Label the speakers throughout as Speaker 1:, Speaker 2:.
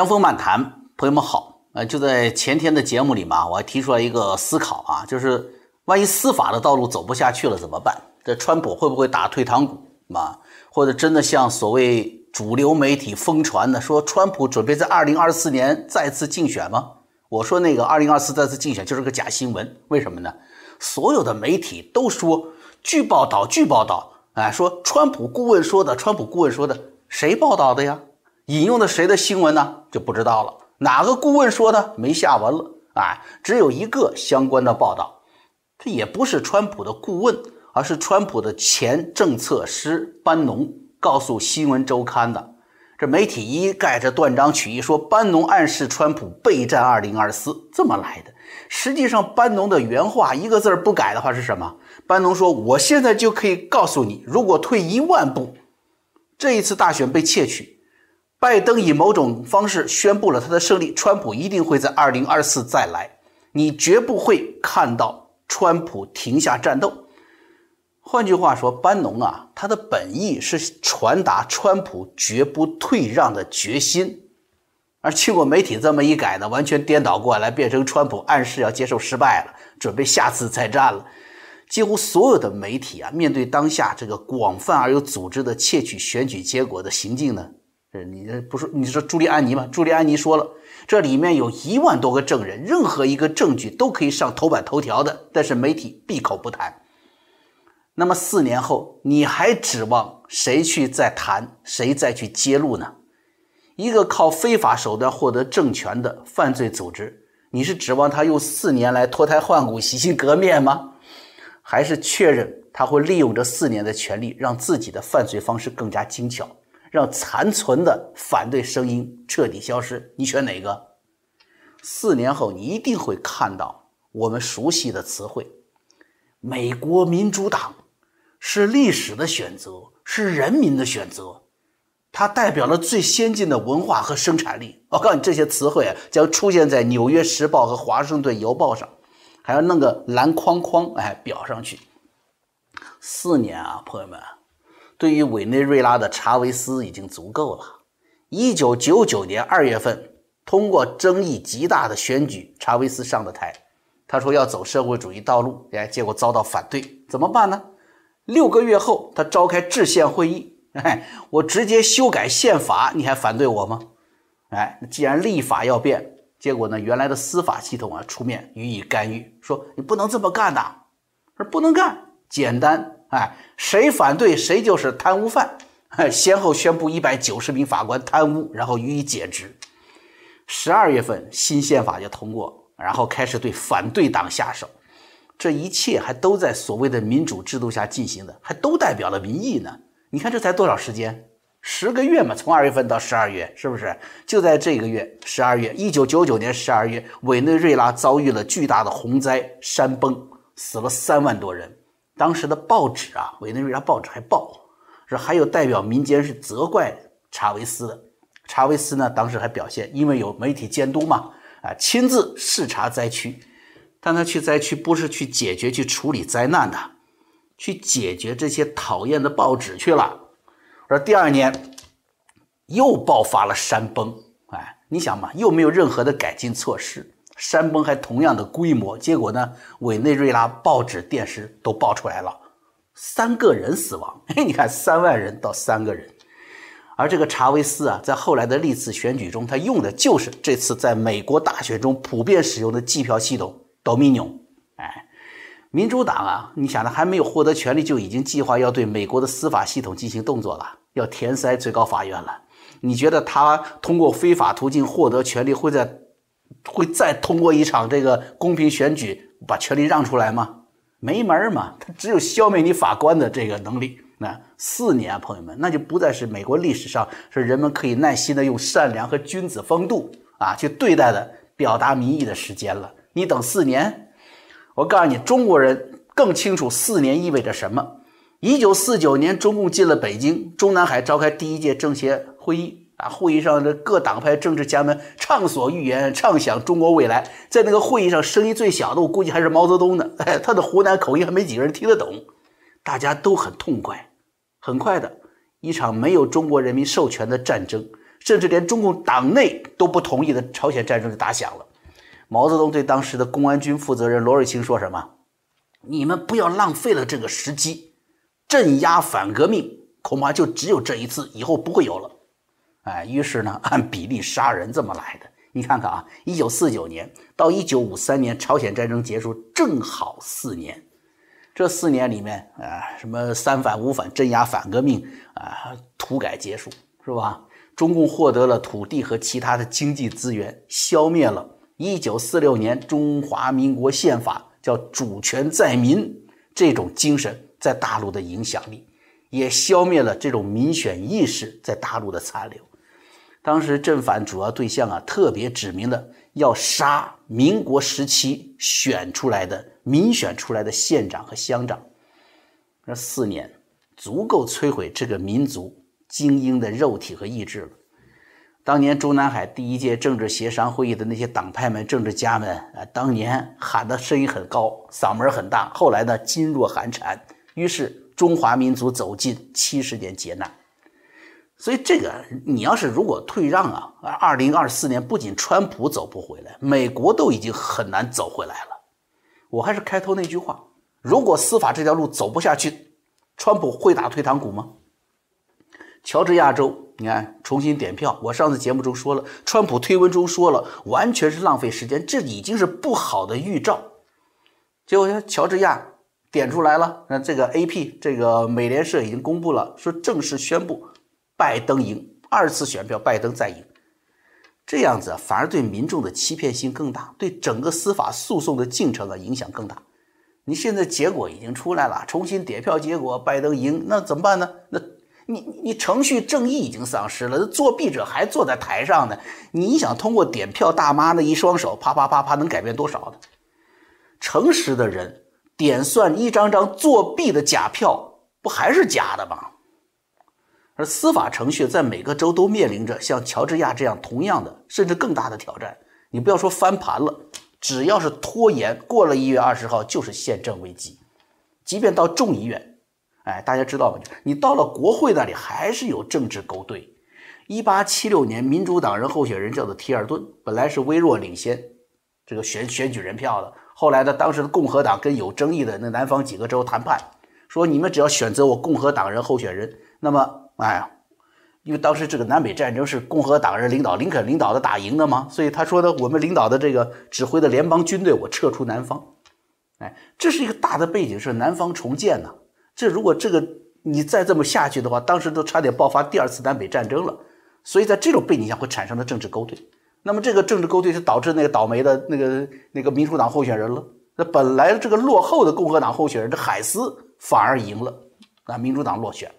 Speaker 1: 江峰漫谈，朋友们好。呃，就在前天的节目里嘛，我还提出来一个思考啊，就是万一司法的道路走不下去了怎么办？这川普会不会打退堂鼓嘛？或者真的像所谓主流媒体疯传的，说川普准备在二零二四年再次竞选吗？我说那个二零二四再次竞选就是个假新闻，为什么呢？所有的媒体都说据报道，据报道，哎，说川普顾问说的，川普顾问说的，谁报道的呀？引用的谁的新闻呢？就不知道了。哪个顾问说的？没下文了。哎，只有一个相关的报道，这也不是川普的顾问，而是川普的前政策师班农告诉《新闻周刊》的。这媒体一概这断章取义，说班农暗示川普备战二零二四，这么来的。实际上，班农的原话一个字儿不改的话是什么？班农说：“我现在就可以告诉你，如果退一万步，这一次大选被窃取。”拜登以某种方式宣布了他的胜利，川普一定会在二零二四再来，你绝不会看到川普停下战斗。换句话说，班农啊，他的本意是传达川普绝不退让的决心，而经过媒体这么一改呢，完全颠倒过来，变成川普暗示要接受失败了，准备下次再战了。几乎所有的媒体啊，面对当下这个广泛而有组织的窃取选举结果的行径呢？这你这不是你说朱利安尼吗？朱利安尼说了，这里面有一万多个证人，任何一个证据都可以上头版头条的，但是媒体闭口不谈。那么四年后，你还指望谁去再谈，谁再去揭露呢？一个靠非法手段获得政权的犯罪组织，你是指望他用四年来脱胎换骨、洗心革面吗？还是确认他会利用这四年的权利，让自己的犯罪方式更加精巧？让残存的反对声音彻底消失，你选哪个？四年后，你一定会看到我们熟悉的词汇。美国民主党是历史的选择，是人民的选择，它代表了最先进的文化和生产力。我告诉你，这些词汇啊，将出现在《纽约时报》和《华盛顿邮报》上，还要弄个蓝框框，哎，裱上去。四年啊，朋友们。对于委内瑞拉的查韦斯已经足够了。一九九九年二月份，通过争议极大的选举，查韦斯上的台。他说要走社会主义道路，哎，结果遭到反对，怎么办呢？六个月后，他召开制宪会议，哎，我直接修改宪法，你还反对我吗？哎，既然立法要变，结果呢，原来的司法系统啊出面予以干预，说你不能这么干的，说不能干，简单。哎，谁反对谁就是贪污犯。先后宣布一百九十名法官贪污，然后予以解职。十二月份新宪法就通过，然后开始对反对党下手。这一切还都在所谓的民主制度下进行的，还都代表了民意呢。你看这才多少时间？十个月嘛，从二月份到十二月，是不是？就在这个月，十二月，一九九九年十二月，委内瑞拉遭遇了巨大的洪灾，山崩，死了三万多人。当时的报纸啊，委内瑞拉报纸还报，说还有代表民间是责怪查韦斯的。查韦斯呢，当时还表现，因为有媒体监督嘛，啊，亲自视察灾区。但他去灾区不是去解决、去处理灾难的，去解决这些讨厌的报纸去了。而第二年又爆发了山崩，哎，你想嘛，又没有任何的改进措施。山崩还同样的规模，结果呢？委内瑞拉报纸、电视都爆出来了，三个人死亡。哎，你看，三万人到三个人。而这个查韦斯啊，在后来的历次选举中，他用的就是这次在美国大选中普遍使用的计票系统 Dominion。哎，民主党啊，你想他还没有获得权力，就已经计划要对美国的司法系统进行动作了，要填塞最高法院了。你觉得他通过非法途径获得权力会在？会再通过一场这个公平选举把权力让出来吗？没门儿嘛！他只有消灭你法官的这个能力。那四年，朋友们，那就不再是美国历史上是人们可以耐心的用善良和君子风度啊去对待的表达民意的时间了。你等四年，我告诉你，中国人更清楚四年意味着什么。一九四九年，中共进了北京，中南海召开第一届政协会议。啊，会议上的各党派政治家们畅所欲言，畅想中国未来。在那个会议上，声音最小的，我估计还是毛泽东呢。哎，他的湖南口音还没几个人听得懂，大家都很痛快。很快的，一场没有中国人民授权的战争甚至连中共党内都不同意的朝鲜战争就打响了。毛泽东对当时的公安军负责人罗瑞卿说什么？你们不要浪费了这个时机，镇压反革命恐怕就只有这一次，以后不会有了。哎，于是呢，按比例杀人这么来的。你看看啊，一九四九年到一九五三年朝鲜战争结束正好四年，这四年里面啊，什么三反五反镇压反革命啊，土改结束是吧？中共获得了土地和其他的经济资源，消灭了一九四六年中华民国宪法叫主权在民这种精神在大陆的影响力，也消灭了这种民选意识在大陆的残留。当时正反主要对象啊，特别指明了要杀民国时期选出来的民选出来的县长和乡长。这四年足够摧毁这个民族精英的肉体和意志了。当年中南海第一届政治协商会议的那些党派们、政治家们啊，当年喊的声音很高，嗓门很大。后来呢，噤若寒蝉。于是中华民族走进七十年劫难。所以这个，你要是如果退让啊，二零二四年不仅川普走不回来，美国都已经很难走回来了。我还是开头那句话：如果司法这条路走不下去，川普会打退堂鼓吗？乔治亚州，你看重新点票，我上次节目中说了，川普推文中说了，完全是浪费时间，这已经是不好的预兆。结果乔治亚点出来了，那这个 A.P. 这个美联社已经公布了，说正式宣布。拜登赢二次选票，拜登再赢，这样子反而对民众的欺骗性更大，对整个司法诉讼的进程啊影响更大。你现在结果已经出来了，重新点票结果，拜登赢，那怎么办呢？那你你程序正义已经丧失了，作弊者还坐在台上呢。你想通过点票大妈那一双手，啪啪啪啪能改变多少呢？诚实的人点算一张张作弊的假票，不还是假的吗？而司法程序在每个州都面临着像乔治亚这样同样的甚至更大的挑战。你不要说翻盘了，只要是拖延过了一月二十号，就是宪政危机。即便到众议院，哎，大家知道吗？你到了国会那里，还是有政治勾兑。一八七六年，民主党人候选人叫做提尔顿，本来是微弱领先这个选选举人票的。后来呢，当时的共和党跟有争议的那南方几个州谈判，说你们只要选择我共和党人候选人，那么。哎呀，因为当时这个南北战争是共和党人领导，林肯领导的打赢的嘛，所以他说的我们领导的这个指挥的联邦军队，我撤出南方。哎，这是一个大的背景，是南方重建呢。这如果这个你再这么下去的话，当时都差点爆发第二次南北战争了。所以在这种背景下会产生的政治勾兑，那么这个政治勾兑就导致那个倒霉的那个那个民主党候选人了。那本来这个落后的共和党候选人这海斯反而赢了，啊，民主党落选。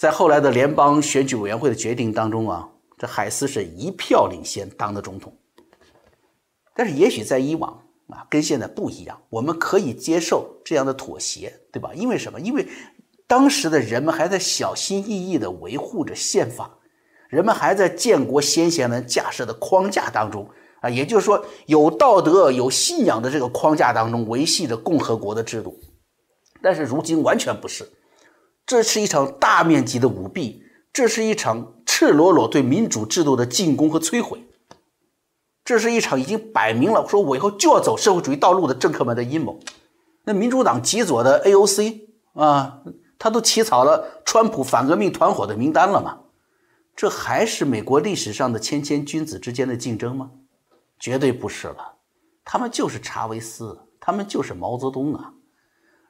Speaker 1: 在后来的联邦选举委员会的决定当中啊，这海斯是一票领先当的总统。但是也许在以往啊，跟现在不一样，我们可以接受这样的妥协，对吧？因为什么？因为当时的人们还在小心翼翼地维护着宪法，人们还在建国先贤们架设的框架当中啊，也就是说有道德、有信仰的这个框架当中维系着共和国的制度。但是如今完全不是。这是一场大面积的舞弊，这是一场赤裸裸对民主制度的进攻和摧毁，这是一场已经摆明了说我以后就要走社会主义道路的政客们的阴谋。那民主党极左的 AOC 啊，他都起草了川普反革命团伙的名单了吗？这还是美国历史上的谦谦君子之间的竞争吗？绝对不是了，他们就是查韦斯，他们就是毛泽东啊。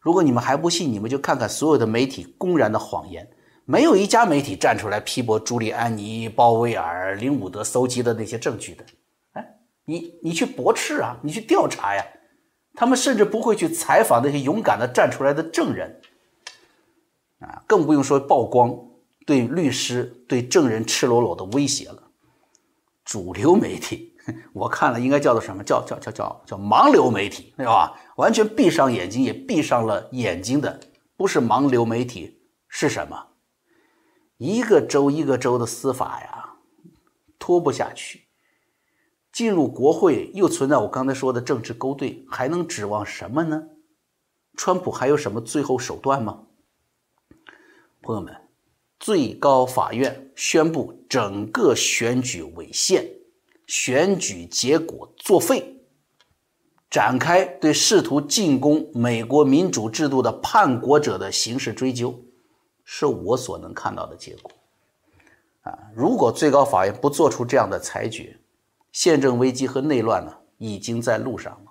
Speaker 1: 如果你们还不信，你们就看看所有的媒体公然的谎言，没有一家媒体站出来批驳朱利安尼、鲍威尔、林伍德搜集的那些证据的。哎，你你去驳斥啊，你去调查呀，他们甚至不会去采访那些勇敢的站出来的证人，啊，更不用说曝光对律师、对证人赤裸裸的威胁了。主流媒体。我看了，应该叫做什么？叫叫叫叫叫盲流媒体，对吧？完全闭上眼睛，也闭上了眼睛的，不是盲流媒体是什么？一个州一个州的司法呀，拖不下去。进入国会又存在我刚才说的政治勾兑，还能指望什么呢？川普还有什么最后手段吗？朋友们，最高法院宣布整个选举违宪，选举结果作废，展开对试图进攻美国民主制度的叛国者的刑事追究，是我所能看到的结果。啊，如果最高法院不做出这样的裁决，宪政危机和内乱呢，已经在路上了。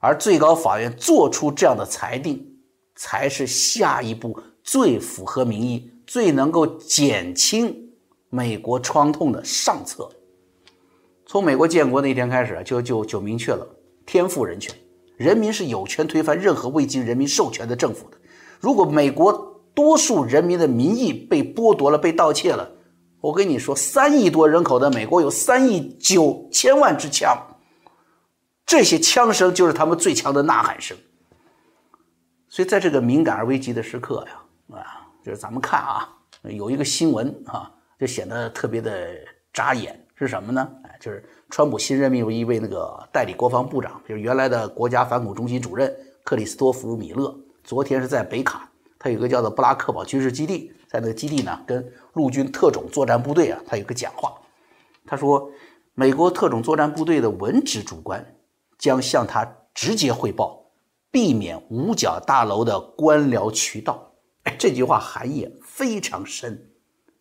Speaker 1: 而最高法院做出这样的裁定，才是下一步最符合民意。最能够减轻美国创痛的上策。从美国建国那天开始，就就就明确了天赋人权，人民是有权推翻任何未经人民授权的政府的。如果美国多数人民的民意被剥夺了、被盗窃了，我跟你说，三亿多人口的美国有三亿九千万支枪，这些枪声就是他们最强的呐喊声。所以，在这个敏感而危急的时刻呀，啊。就是咱们看啊，有一个新闻啊，就显得特别的扎眼，是什么呢？就是川普新任命为一位那个代理国防部长，就是原来的国家反恐中心主任克里斯托弗·米勒。昨天是在北卡，他有个叫做布拉克堡军事基地，在那个基地呢，跟陆军特种作战部队啊，他有个讲话。他说，美国特种作战部队的文职主管将向他直接汇报，避免五角大楼的官僚渠道。哎这句话含义非常深，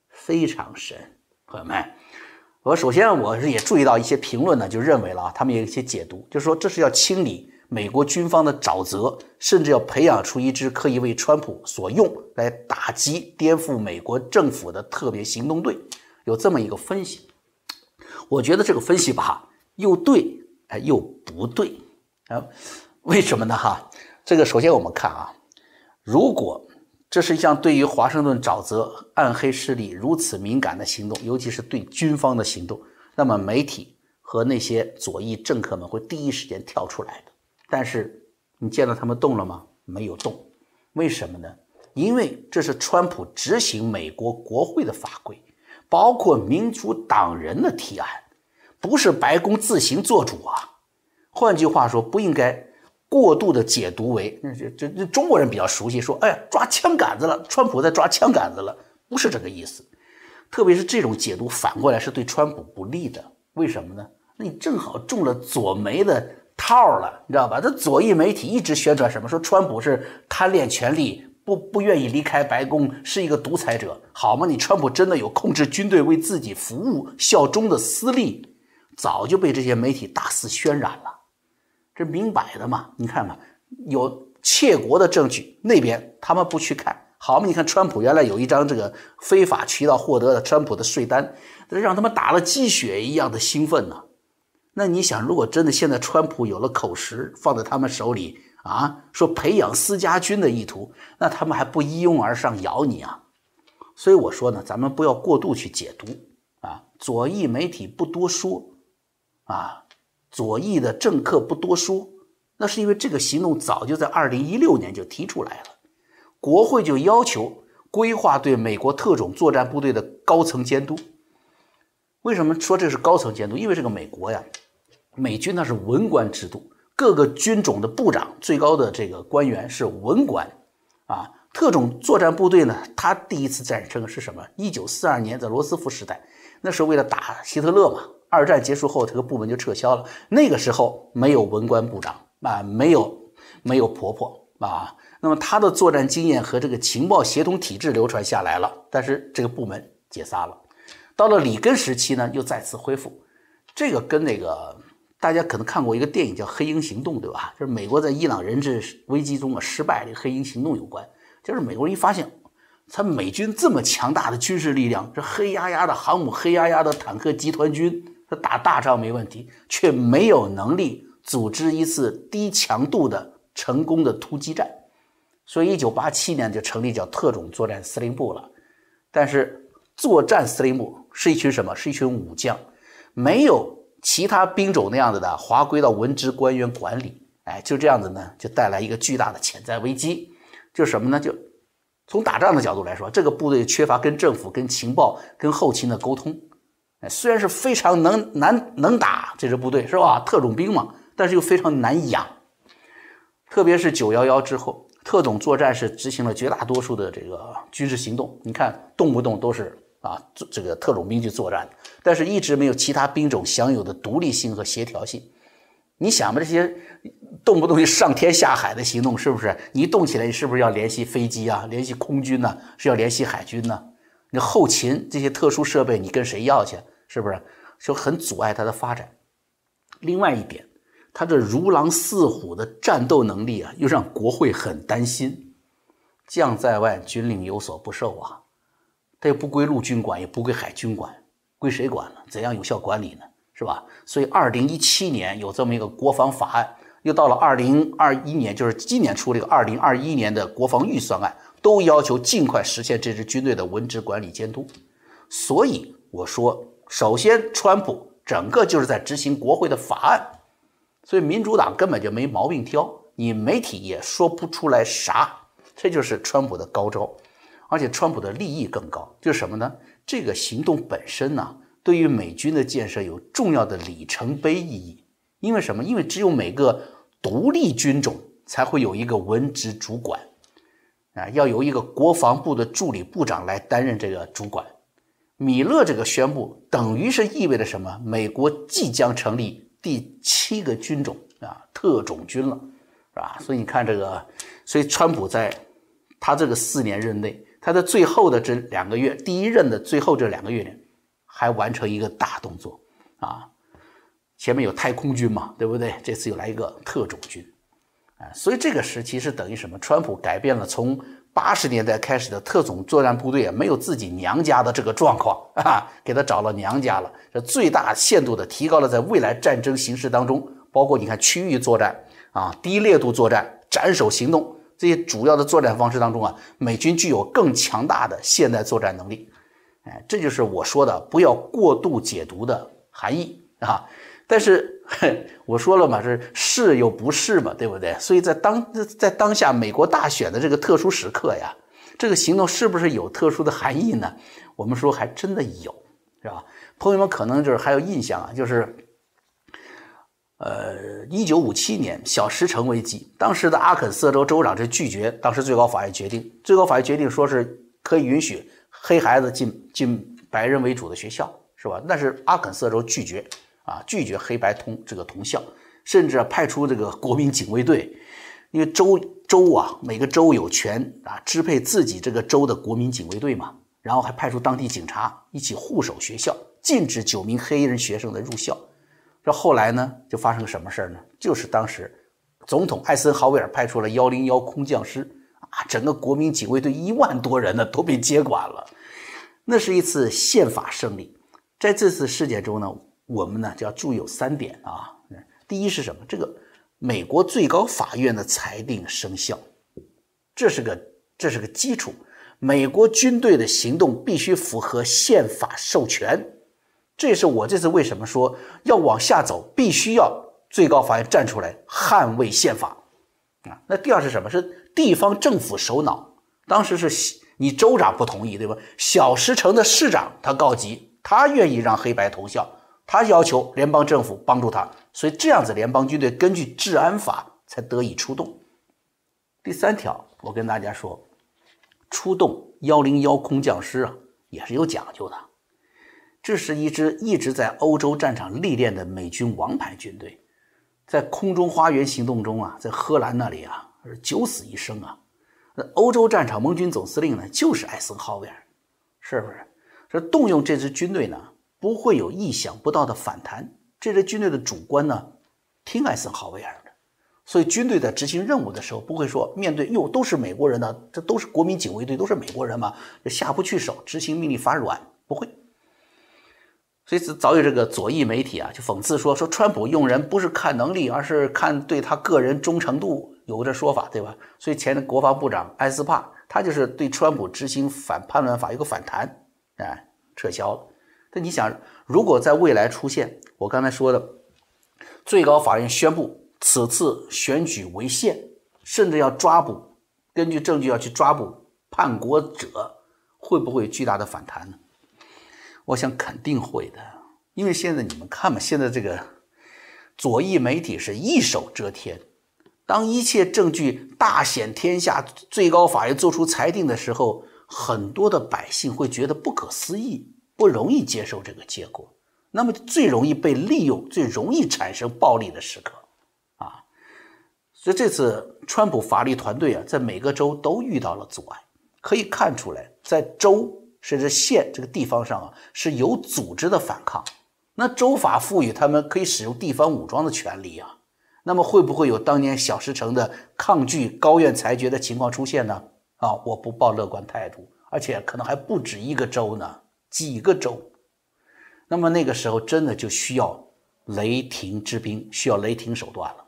Speaker 1: 非常深，朋友们。我首先我是也注意到一些评论呢，就认为了啊他们有一些解读，就是说这是要清理美国军方的沼泽，甚至要培养出一支可以为川普所用来打击颠覆美国政府的特别行动队，有这么一个分析。我觉得这个分析吧，又对哎又不对啊？为什么呢？哈，这个首先我们看啊，如果这是一项对于华盛顿沼泽暗黑势力如此敏感的行动，尤其是对军方的行动。那么媒体和那些左翼政客们会第一时间跳出来的。但是你见到他们动了吗？没有动。为什么呢？因为这是川普执行美国国会的法规，包括民主党人的提案，不是白宫自行做主啊。换句话说，不应该。过度的解读为，这这这中国人比较熟悉，说，哎呀，抓枪杆子了，川普在抓枪杆子了，不是这个意思。特别是这种解读反过来是对川普不利的，为什么呢？那你正好中了左媒的套了，你知道吧？这左翼媒体一直宣传什么？说川普是贪恋权力，不不愿意离开白宫，是一个独裁者，好吗？你川普真的有控制军队为自己服务效忠的私利，早就被这些媒体大肆渲染了。这明摆的嘛，你看看有窃国的证据，那边他们不去看，好嘛？你看川普原来有一张这个非法渠道获得的川普的税单，让他们打了鸡血一样的兴奋呢。那你想，如果真的现在川普有了口实放在他们手里啊，说培养私家军的意图，那他们还不一拥而上咬你啊？所以我说呢，咱们不要过度去解读啊，左翼媒体不多说啊。左翼的政客不多说，那是因为这个行动早就在二零一六年就提出来了，国会就要求规划对美国特种作战部队的高层监督。为什么说这是高层监督？因为这个美国呀，美军那是文官制度，各个军种的部长、最高的这个官员是文官啊。特种作战部队呢，他第一次战争是什么？一九四二年在罗斯福时代，那是为了打希特勒嘛。二战结束后，这个部门就撤销了。那个时候没有文官部长啊，没有没有婆婆啊。那么他的作战经验和这个情报协同体制流传下来了，但是这个部门解散了。到了里根时期呢，又再次恢复。这个跟那个大家可能看过一个电影叫《黑鹰行动》，对吧？就是美国在伊朗人质危机中啊失败，这个黑鹰行动有关。就是美国人一发现。他美军这么强大的军事力量，这黑压压的航母、黑压压的坦克集团军，他打大仗没问题，却没有能力组织一次低强度的成功的突击战。所以，一九八七年就成立叫特种作战司令部了。但是，作战司令部是一群什么？是一群武将，没有其他兵种那样子的划归到文职官员管理。哎，就这样子呢，就带来一个巨大的潜在危机，就是什么呢？就。从打仗的角度来说，这个部队缺乏跟政府、跟情报、跟后勤的沟通。哎，虽然是非常能难能打这支部队是吧？特种兵嘛，但是又非常难养。特别是九幺幺之后，特种作战是执行了绝大多数的这个军事行动。你看，动不动都是啊，这个特种兵去作战，但是一直没有其他兵种享有的独立性和协调性。你想吧，这些动不动就上天下海的行动，是不是？你动起来，你是不是要联系飞机啊？联系空军呢？是要联系海军呢？你后勤这些特殊设备，你跟谁要去？是不是？就很阻碍它的发展。另外一点，它这如狼似虎的战斗能力啊，又让国会很担心。将在外，军令有所不受啊。它又不归陆军管，也不归海军管，归谁管呢？怎样有效管理呢？是吧？所以，二零一七年有这么一个国防法案，又到了二零二一年，就是今年出这个二零二一年的国防预算案，都要求尽快实现这支军队的文职管理监督。所以我说，首先，川普整个就是在执行国会的法案，所以民主党根本就没毛病挑，你媒体也说不出来啥，这就是川普的高招。而且，川普的利益更高，就是什么呢？这个行动本身呢？对于美军的建设有重要的里程碑意义，因为什么？因为只有每个独立军种才会有一个文职主管，啊，要由一个国防部的助理部长来担任这个主管。米勒这个宣布，等于是意味着什么？美国即将成立第七个军种啊，特种军了，是吧？所以你看这个，所以川普在他这个四年任内，他的最后的这两个月，第一任的最后这两个月里。还完成一个大动作啊！前面有太空军嘛，对不对？这次又来一个特种军，啊，所以这个时期是等于什么？川普改变了从八十年代开始的特种作战部队啊，没有自己娘家的这个状况 啊，给他找了娘家了，这最大限度的提高了在未来战争形势当中，包括你看区域作战啊、低烈度作战、斩首行动这些主要的作战方式当中啊，美军具有更强大的现代作战能力。哎，这就是我说的不要过度解读的含义啊！但是我说了嘛，是是又不是嘛，对不对？所以在当在当下美国大选的这个特殊时刻呀，这个行动是不是有特殊的含义呢？我们说还真的有，是吧？朋友们可能就是还有印象啊，就是呃，一九五七年小石城危机，当时的阿肯色州州长就拒绝，当时最高法院决定，最高法院决定说是可以允许。黑孩子进进白人为主的学校是吧？但是阿肯色州拒绝啊，拒绝黑白通这个同校，甚至派出这个国民警卫队，因为州州啊，每个州有权啊支配自己这个州的国民警卫队嘛，然后还派出当地警察一起护守学校，禁止九名黑人学生的入校。这后来呢，就发生了什么事儿呢？就是当时总统艾森豪威尔派出了幺零幺空降师。啊，整个国民警卫队一万多人呢都被接管了，那是一次宪法胜利。在这次事件中呢，我们呢就要注意有三点啊。第一是什么？这个美国最高法院的裁定生效，这是个这是个基础。美国军队的行动必须符合宪法授权，这也是我这次为什么说要往下走，必须要最高法院站出来捍卫宪法啊。那第二是什么？是。地方政府首脑，当时是你州长不同意，对吧？小石城的市长他告急，他愿意让黑白同校，他要求联邦政府帮助他，所以这样子联邦军队根据治安法才得以出动。第三条，我跟大家说，出动幺零幺空降师啊，也是有讲究的。这是一支一直在欧洲战场历练的美军王牌军队，在空中花园行动中啊，在荷兰那里啊。是九死一生啊！那欧洲战场盟军总司令呢，就是艾森豪威尔，是不是？这动用这支军队呢，不会有意想不到的反弹。这支军队的主官呢，听艾森豪威尔的，所以军队在执行任务的时候，不会说面对哟都是美国人呢，这都是国民警卫队，都是美国人嘛，这下不去手，执行命令发软，不会。所以早有这个左翼媒体啊，就讽刺说说川普用人不是看能力，而是看对他个人忠诚度。有这说法，对吧？所以前国防部长埃斯帕，他就是对川普执行反叛乱法有个反弹，哎，撤销了。但你想，如果在未来出现我刚才说的，最高法院宣布此次选举违宪，甚至要抓捕，根据证据要去抓捕叛国者，会不会巨大的反弹呢？我想肯定会的，因为现在你们看嘛，现在这个左翼媒体是一手遮天。当一切证据大显天下，最高法院作出裁定的时候，很多的百姓会觉得不可思议，不容易接受这个结果。那么最容易被利用，最容易产生暴力的时刻，啊，所以这次川普法律团队啊，在每个州都遇到了阻碍。可以看出来，在州甚至县这个地方上啊，是有组织的反抗。那州法赋予他们可以使用地方武装的权利啊。那么会不会有当年小石城的抗拒高院裁决的情况出现呢？啊，我不抱乐观态度，而且可能还不止一个州呢，几个州。那么那个时候真的就需要雷霆之兵，需要雷霆手段了，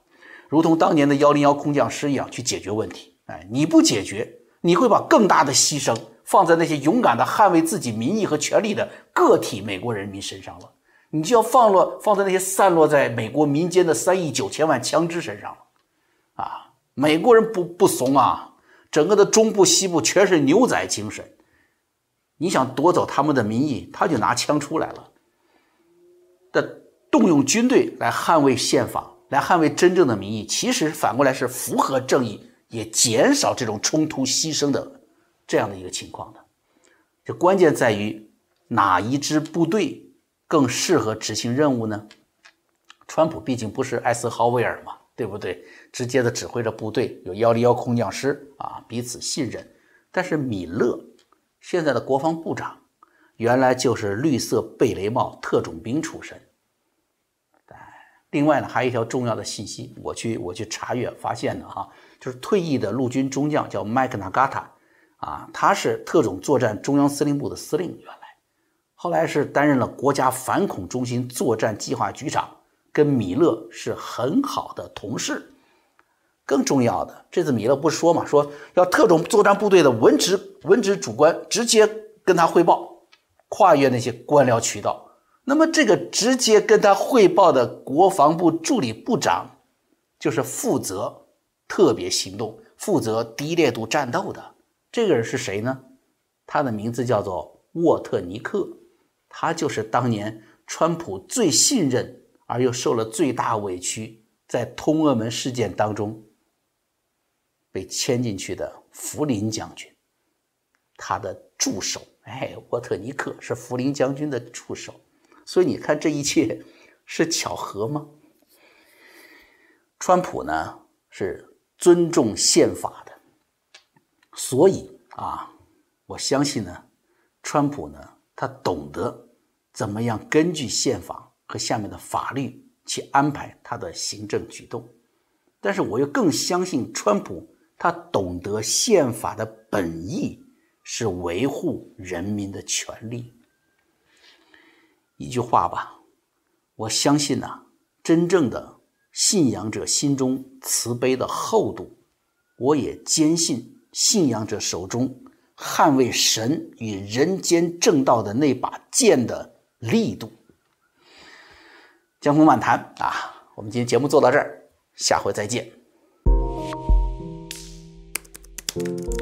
Speaker 1: 如同当年的幺零幺空降师一样去解决问题。哎，你不解决，你会把更大的牺牲放在那些勇敢的捍卫自己民意和权利的个体美国人民身上了。你就要放落放在那些散落在美国民间的三亿九千万枪支身上了，啊，美国人不不怂啊，整个的中部西部全是牛仔精神，你想夺走他们的民意，他就拿枪出来了，的动用军队来捍卫宪法，来捍卫真正的民意，其实反过来是符合正义，也减少这种冲突牺牲的这样的一个情况的，这关键在于哪一支部队。更适合执行任务呢？川普毕竟不是艾森豪威尔嘛，对不对？直接的指挥着部队，有幺零幺空降师啊，彼此信任。但是米勒现在的国防部长，原来就是绿色贝雷帽特种兵出身。另外呢，还有一条重要的信息，我去我去查阅发现的哈，就是退役的陆军中将叫麦克纳嘎塔啊，他是特种作战中央司令部的司令原来。后来是担任了国家反恐中心作战计划局长，跟米勒是很好的同事。更重要的，这次米勒不是说嘛，说要特种作战部队的文职文职主官直接跟他汇报，跨越那些官僚渠道。那么这个直接跟他汇报的国防部助理部长，就是负责特别行动、负责低烈度战斗的这个人是谁呢？他的名字叫做沃特尼克。他就是当年川普最信任而又受了最大委屈，在通俄门事件当中被牵进去的福林将军，他的助手，哎，沃特尼克是福林将军的助手，所以你看这一切是巧合吗？川普呢是尊重宪法的，所以啊，我相信呢，川普呢。他懂得怎么样根据宪法和下面的法律去安排他的行政举动，但是我又更相信川普，他懂得宪法的本意是维护人民的权利。一句话吧，我相信呐，真正的信仰者心中慈悲的厚度，我也坚信信仰者手中。捍卫神与人间正道的那把剑的力度。江湖漫谈啊，我们今天节目做到这儿，下回再见。Thank you.